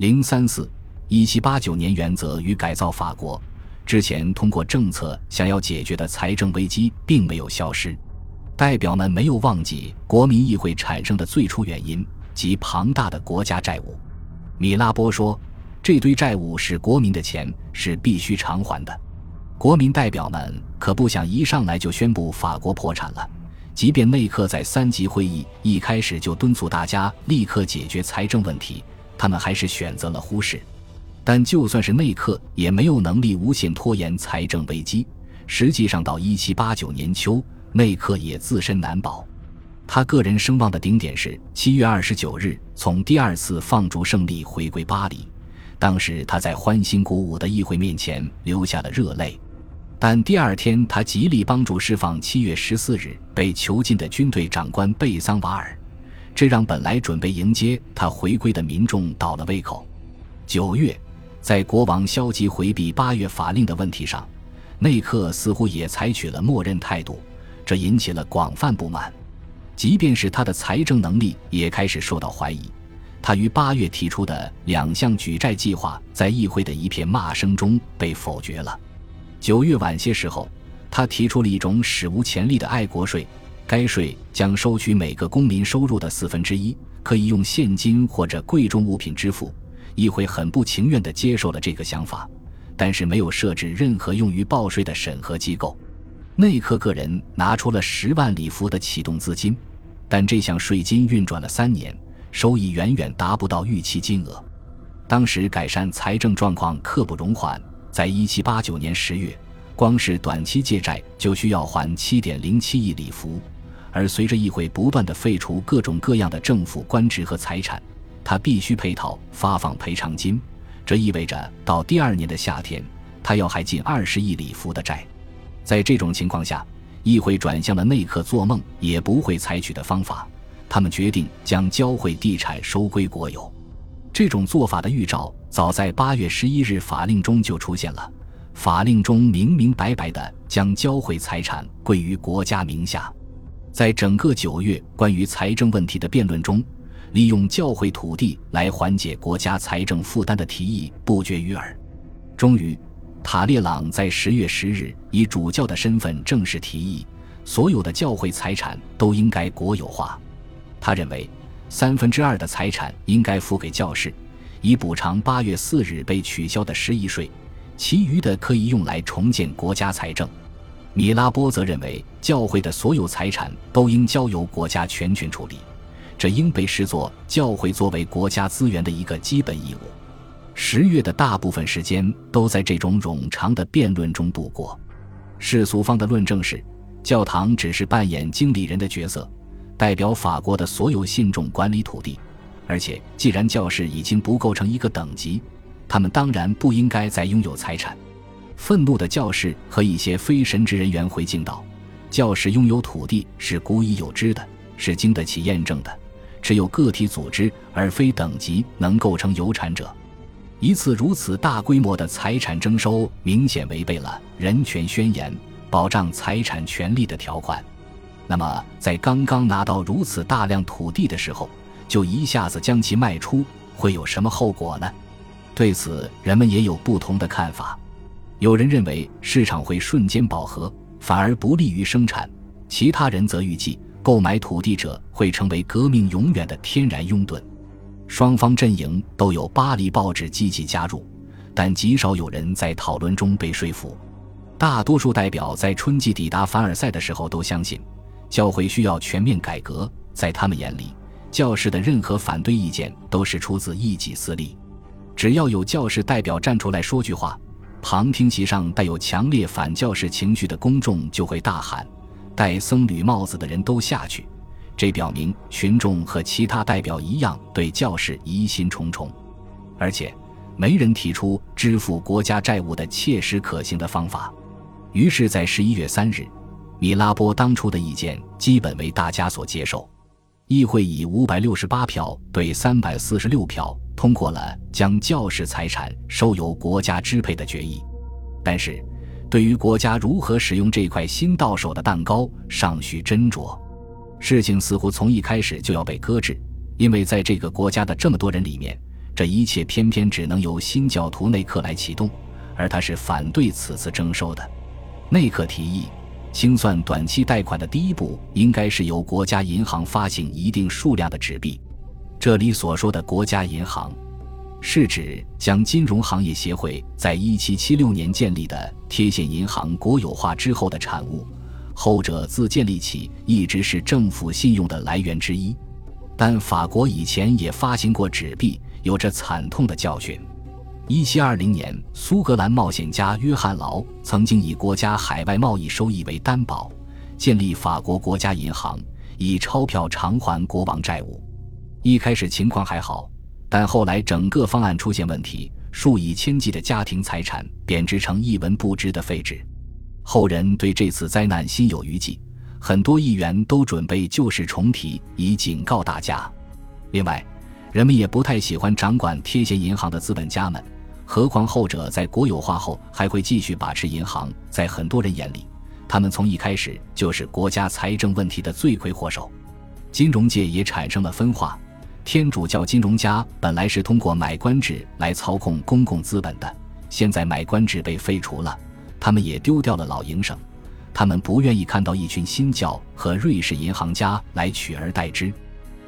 零三四一七八九年原则与改造法国之前通过政策想要解决的财政危机并没有消失，代表们没有忘记国民议会产生的最初原因及庞大的国家债务。米拉波说：“这堆债务是国民的钱，是必须偿还的。国民代表们可不想一上来就宣布法国破产了。即便内克在三级会议一开始就敦促大家立刻解决财政问题，他们还是选择了忽视。但就算是内克，也没有能力无限拖延财政危机。实际上，到一七八九年秋，内克也自身难保。”他个人声望的顶点是七月二十九日从第二次放逐胜利回归巴黎，当时他在欢欣鼓舞的议会面前流下了热泪。但第二天，他极力帮助释放七月十四日被囚禁的军队长官贝桑瓦尔，这让本来准备迎接他回归的民众倒了胃口。九月，在国王消极回避八月法令的问题上，内克似乎也采取了默认态度，这引起了广泛不满。即便是他的财政能力也开始受到怀疑，他于八月提出的两项举债计划，在议会的一片骂声中被否决了。九月晚些时候，他提出了一种史无前例的爱国税，该税将收取每个公民收入的四分之一，可以用现金或者贵重物品支付。议会很不情愿地接受了这个想法，但是没有设置任何用于报税的审核机构。内克个人拿出了十万里弗的启动资金。但这项税金运转了三年，收益远远达不到预期金额。当时改善财政状况刻不容缓，在一七八九年十月，光是短期借债就需要还七点零七亿里弗。而随着议会不断的废除各种各样的政府官职和财产，他必须配套发放赔偿金，这意味着到第二年的夏天，他要还近二十亿里弗的债。在这种情况下，议会转向了内克做梦也不会采取的方法，他们决定将教会地产收归国有。这种做法的预兆早在八月十一日法令中就出现了，法令中明明白白的将教会财产归于国家名下。在整个九月关于财政问题的辩论中，利用教会土地来缓解国家财政负担的提议不绝于耳。终于。塔列朗在十月十日以主教的身份正式提议，所有的教会财产都应该国有化。他认为，三分之二的财产应该付给教士，以补偿八月四日被取消的十亿税，其余的可以用来重建国家财政。米拉波则认为，教会的所有财产都应交由国家全权处理，这应被视作教会作为国家资源的一个基本义务。十月的大部分时间都在这种冗长的辩论中度过。世俗方的论证是，教堂只是扮演经理人的角色，代表法国的所有信众管理土地。而且，既然教士已经不构成一个等级，他们当然不应该再拥有财产。愤怒的教士和一些非神职人员回敬道：“教士拥有土地是古已有之的，是经得起验证的。只有个体组织而非等级能构成有产者。”一次如此大规模的财产征收，明显违背了人权宣言保障财产权利的条款。那么，在刚刚拿到如此大量土地的时候，就一下子将其卖出，会有什么后果呢？对此，人们也有不同的看法。有人认为市场会瞬间饱和，反而不利于生产；其他人则预计，购买土地者会成为革命永远的天然拥趸。双方阵营都有巴黎报纸积极加入，但极少有人在讨论中被说服。大多数代表在春季抵达凡尔赛的时候都相信，教会需要全面改革。在他们眼里，教士的任何反对意见都是出自一己私利。只要有教士代表站出来说句话，旁听席上带有强烈反教士情绪的公众就会大喊：“戴僧侣帽子的人都下去！”这表明群众和其他代表一样对教士疑心重重，而且没人提出支付国家债务的切实可行的方法。于是，在十一月三日，米拉波当初的意见基本为大家所接受。议会以五百六十八票对三百四十六票通过了将教士财产收由国家支配的决议。但是，对于国家如何使用这块新到手的蛋糕，尚需斟酌。事情似乎从一开始就要被搁置，因为在这个国家的这么多人里面，这一切偏偏只能由新教徒内克来启动，而他是反对此次征收的。内克提议，清算短期贷款的第一步应该是由国家银行发行一定数量的纸币。这里所说的国家银行，是指将金融行业协会在一七七六年建立的贴现银行国有化之后的产物。后者自建立起一直是政府信用的来源之一，但法国以前也发行过纸币，有着惨痛的教训。一七二零年，苏格兰冒险家约翰劳曾经以国家海外贸易收益为担保，建立法国国家银行，以钞票偿还国王债务。一开始情况还好，但后来整个方案出现问题，数以千计的家庭财产贬值成一文不值的废纸。后人对这次灾难心有余悸，很多议员都准备旧事重提，以警告大家。另外，人们也不太喜欢掌管贴现银行的资本家们，何况后者在国有化后还会继续把持银行。在很多人眼里，他们从一开始就是国家财政问题的罪魁祸首。金融界也产生了分化，天主教金融家本来是通过买官制来操控公共资本的，现在买官制被废除了。他们也丢掉了老营生，他们不愿意看到一群新教和瑞士银行家来取而代之。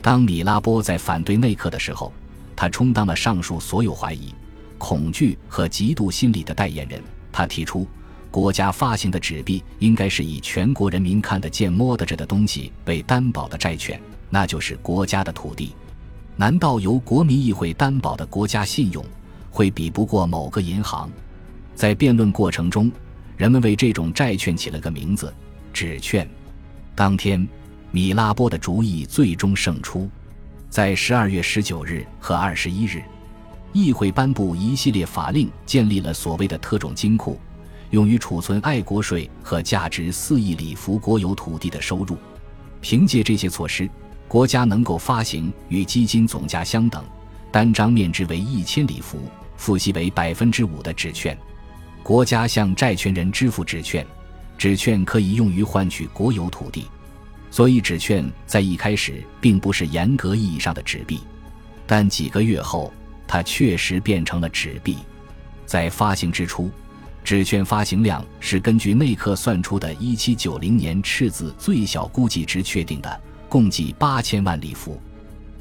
当米拉波在反对内克的时候，他充当了上述所有怀疑、恐惧和嫉妒心理的代言人。他提出，国家发行的纸币应该是以全国人民看得见、摸得着的东西为担保的债券，那就是国家的土地。难道由国民议会担保的国家信用会比不过某个银行？在辩论过程中，人们为这种债券起了个名字——纸券。当天，米拉波的主意最终胜出。在十二月十九日和二十一日，议会颁布一系列法令，建立了所谓的特种金库，用于储存爱国税和价值四亿里弗国有土地的收入。凭借这些措施，国家能够发行与基金总价相等、单张面值为一千里弗、付息为百分之五的纸券。国家向债权人支付纸券，纸券可以用于换取国有土地，所以纸券在一开始并不是严格意义上的纸币，但几个月后，它确实变成了纸币。在发行之初，纸券发行量是根据内克算出的1790年赤字最小估计值确定的，共计八千万里弗，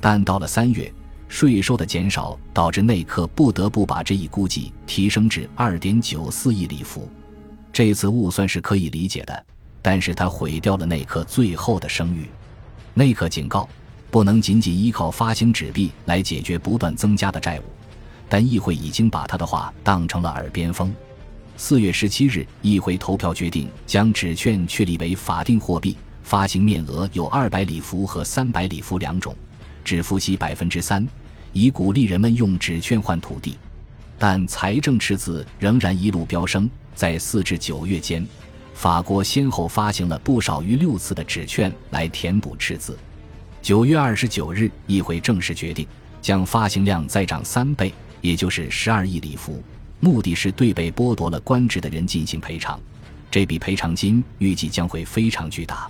但到了三月。税收的减少导致内克不得不把这一估计提升至二点九四亿里弗，这次误算是可以理解的，但是他毁掉了内克最后的声誉。内克警告，不能仅仅依靠发行纸币来解决不断增加的债务，但议会已经把他的话当成了耳边风。四月十七日，议会投票决定将纸券确立为法定货币，发行面额有二百里弗和三百里弗两种。只付息百分之三，以鼓励人们用纸券换土地，但财政赤字仍然一路飙升。在四至九月间，法国先后发行了不少于六次的纸券来填补赤字。九月二十九日，议会正式决定将发行量再涨三倍，也就是十二亿里弗，目的是对被剥夺了官职的人进行赔偿。这笔赔偿金预计将会非常巨大。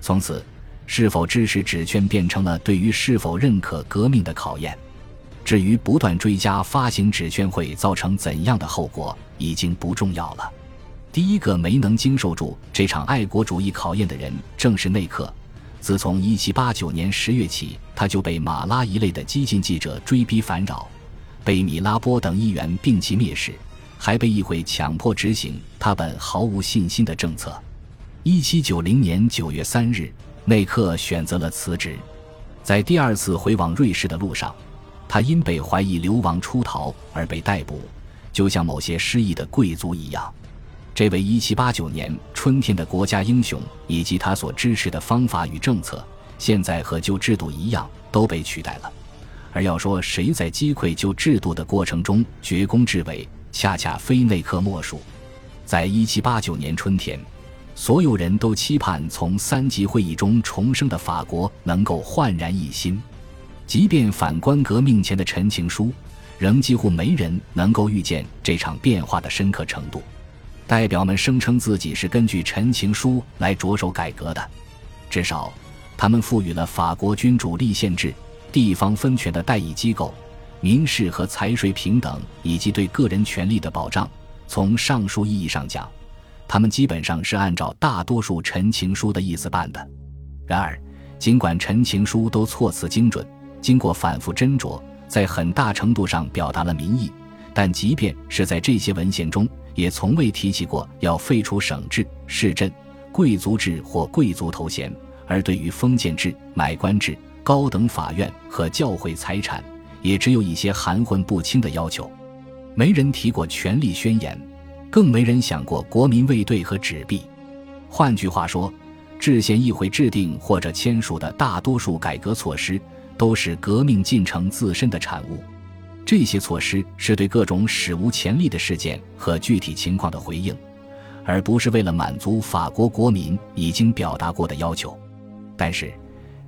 从此。是否支持纸券变成了对于是否认可革命的考验。至于不断追加发行纸券会造成怎样的后果，已经不重要了。第一个没能经受住这场爱国主义考验的人，正是内克。自从1789年10月起，他就被马拉一类的激进记者追逼烦扰，被米拉波等议员摒弃蔑视，还被议会强迫执行他本毫无信心的政策。1790年9月3日。内克选择了辞职，在第二次回往瑞士的路上，他因被怀疑流亡出逃而被逮捕，就像某些失意的贵族一样。这位1789年春天的国家英雄以及他所支持的方法与政策，现在和旧制度一样都被取代了。而要说谁在击溃旧制度的过程中绝功至伟，恰恰非内克莫属。在1789年春天。所有人都期盼从三级会议中重生的法国能够焕然一新，即便反观革命前的陈情书，仍几乎没人能够预见这场变化的深刻程度。代表们声称自己是根据陈情书来着手改革的，至少，他们赋予了法国君主立宪制、地方分权的代议机构、民事和财税平等以及对个人权利的保障。从上述意义上讲，他们基本上是按照大多数陈情书的意思办的。然而，尽管陈情书都措辞精准，经过反复斟酌，在很大程度上表达了民意，但即便是在这些文献中，也从未提起过要废除省制、市镇、贵族制或贵族头衔，而对于封建制、买官制、高等法院和教会财产，也只有一些含混不清的要求。没人提过权力宣言，更没人想过国民卫队和纸币。换句话说，制宪议会制定或者签署的大多数改革措施，都是革命进程自身的产物。这些措施是对各种史无前例的事件和具体情况的回应，而不是为了满足法国国民已经表达过的要求。但是，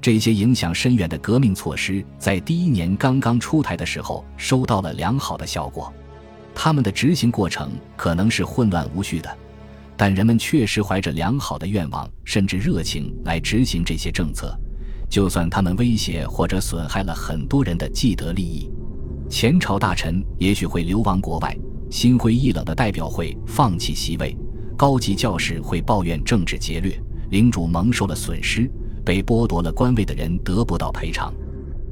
这些影响深远的革命措施在第一年刚刚出台的时候，收到了良好的效果。他们的执行过程可能是混乱无序的，但人们确实怀着良好的愿望甚至热情来执行这些政策，就算他们威胁或者损害了很多人的既得利益。前朝大臣也许会流亡国外，心灰意冷的代表会放弃席位，高级教士会抱怨政治劫掠，领主蒙受了损失，被剥夺了官位的人得不到赔偿。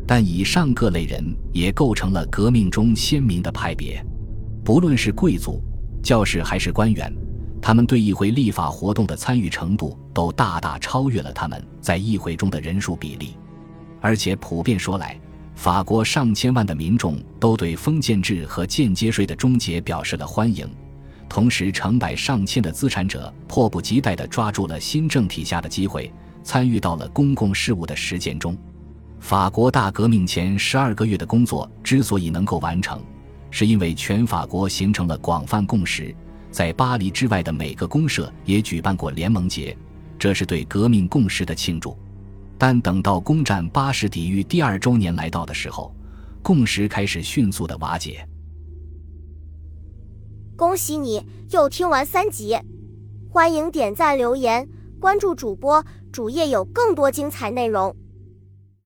但以上各类人也构成了革命中鲜明的派别。不论是贵族、教士还是官员，他们对议会立法活动的参与程度都大大超越了他们在议会中的人数比例。而且普遍说来，法国上千万的民众都对封建制和间接税的终结表示了欢迎。同时，成百上千的资产者迫不及待地抓住了新政体下的机会，参与到了公共事务的实践中。法国大革命前十二个月的工作之所以能够完成，是因为全法国形成了广泛共识，在巴黎之外的每个公社也举办过联盟节，这是对革命共识的庆祝。但等到攻占巴士底狱第二周年来到的时候，共识开始迅速的瓦解。恭喜你又听完三集，欢迎点赞、留言、关注主播，主页有更多精彩内容。